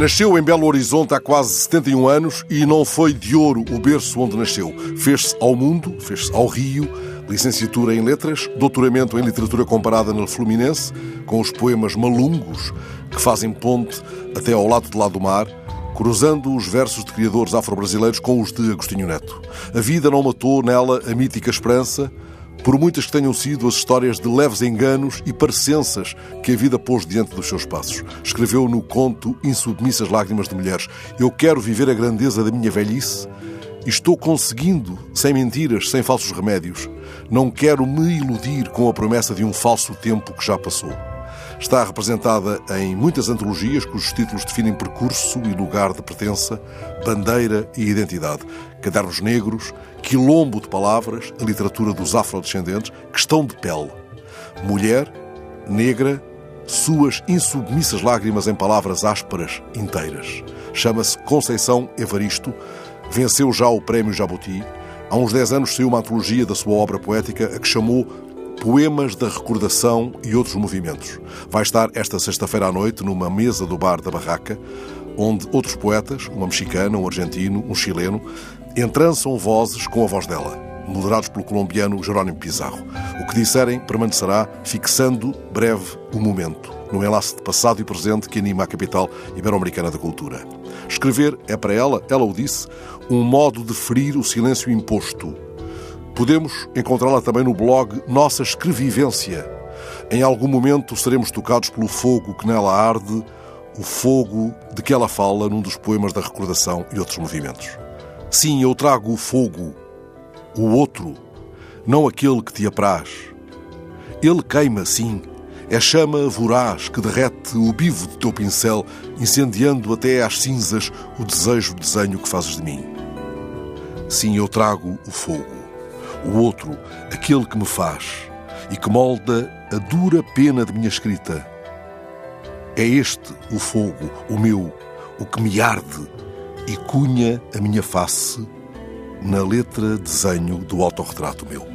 Nasceu em Belo Horizonte há quase 71 anos e não foi de ouro o berço onde nasceu. Fez-se ao mundo, fez-se ao Rio, licenciatura em Letras, doutoramento em Literatura Comparada no Fluminense, com os poemas malungos que fazem ponte até ao lado de lá do mar, cruzando os versos de criadores afro-brasileiros com os de Agostinho Neto. A vida não matou nela a mítica esperança, por muitas que tenham sido as histórias de leves enganos e parecenças que a vida pôs diante dos seus passos. Escreveu no conto Insubmissas Lágrimas de Mulheres: Eu quero viver a grandeza da minha velhice e estou conseguindo, sem mentiras, sem falsos remédios. Não quero me iludir com a promessa de um falso tempo que já passou. Está representada em muitas antologias cujos títulos definem percurso e lugar de pertença, bandeira e identidade. Cadernos Negros, Quilombo de Palavras, a literatura dos afrodescendentes, Questão de Pele. Mulher, negra, suas insubmissas lágrimas em palavras ásperas, inteiras. Chama-se Conceição Evaristo, venceu já o Prémio Jabuti. Há uns 10 anos saiu uma antologia da sua obra poética, a que chamou Poemas da Recordação e Outros Movimentos. Vai estar esta sexta-feira à noite numa mesa do bar da Barraca, onde outros poetas, uma mexicana, um argentino, um chileno, entrançam vozes com a voz dela, moderados pelo colombiano Jerónimo Pizarro. O que disserem permanecerá fixando breve o momento, no enlace de passado e presente que anima a capital ibero-americana da cultura. Escrever é para ela, ela o disse, um modo de ferir o silêncio imposto, Podemos encontrá-la também no blog Nossa Escrevivência. Em algum momento seremos tocados pelo fogo que nela arde, o fogo de que ela fala num dos poemas da recordação e outros movimentos. Sim, eu trago o fogo, o outro, não aquele que te apraz. Ele queima, sim, é chama voraz que derrete o bivo do teu pincel, incendiando até às cinzas o desejo desenho que fazes de mim. Sim, eu trago o fogo o outro, aquele que me faz e que molda a dura pena de minha escrita. É este o fogo, o meu, o que me arde e cunha a minha face na letra desenho do autorretrato meu.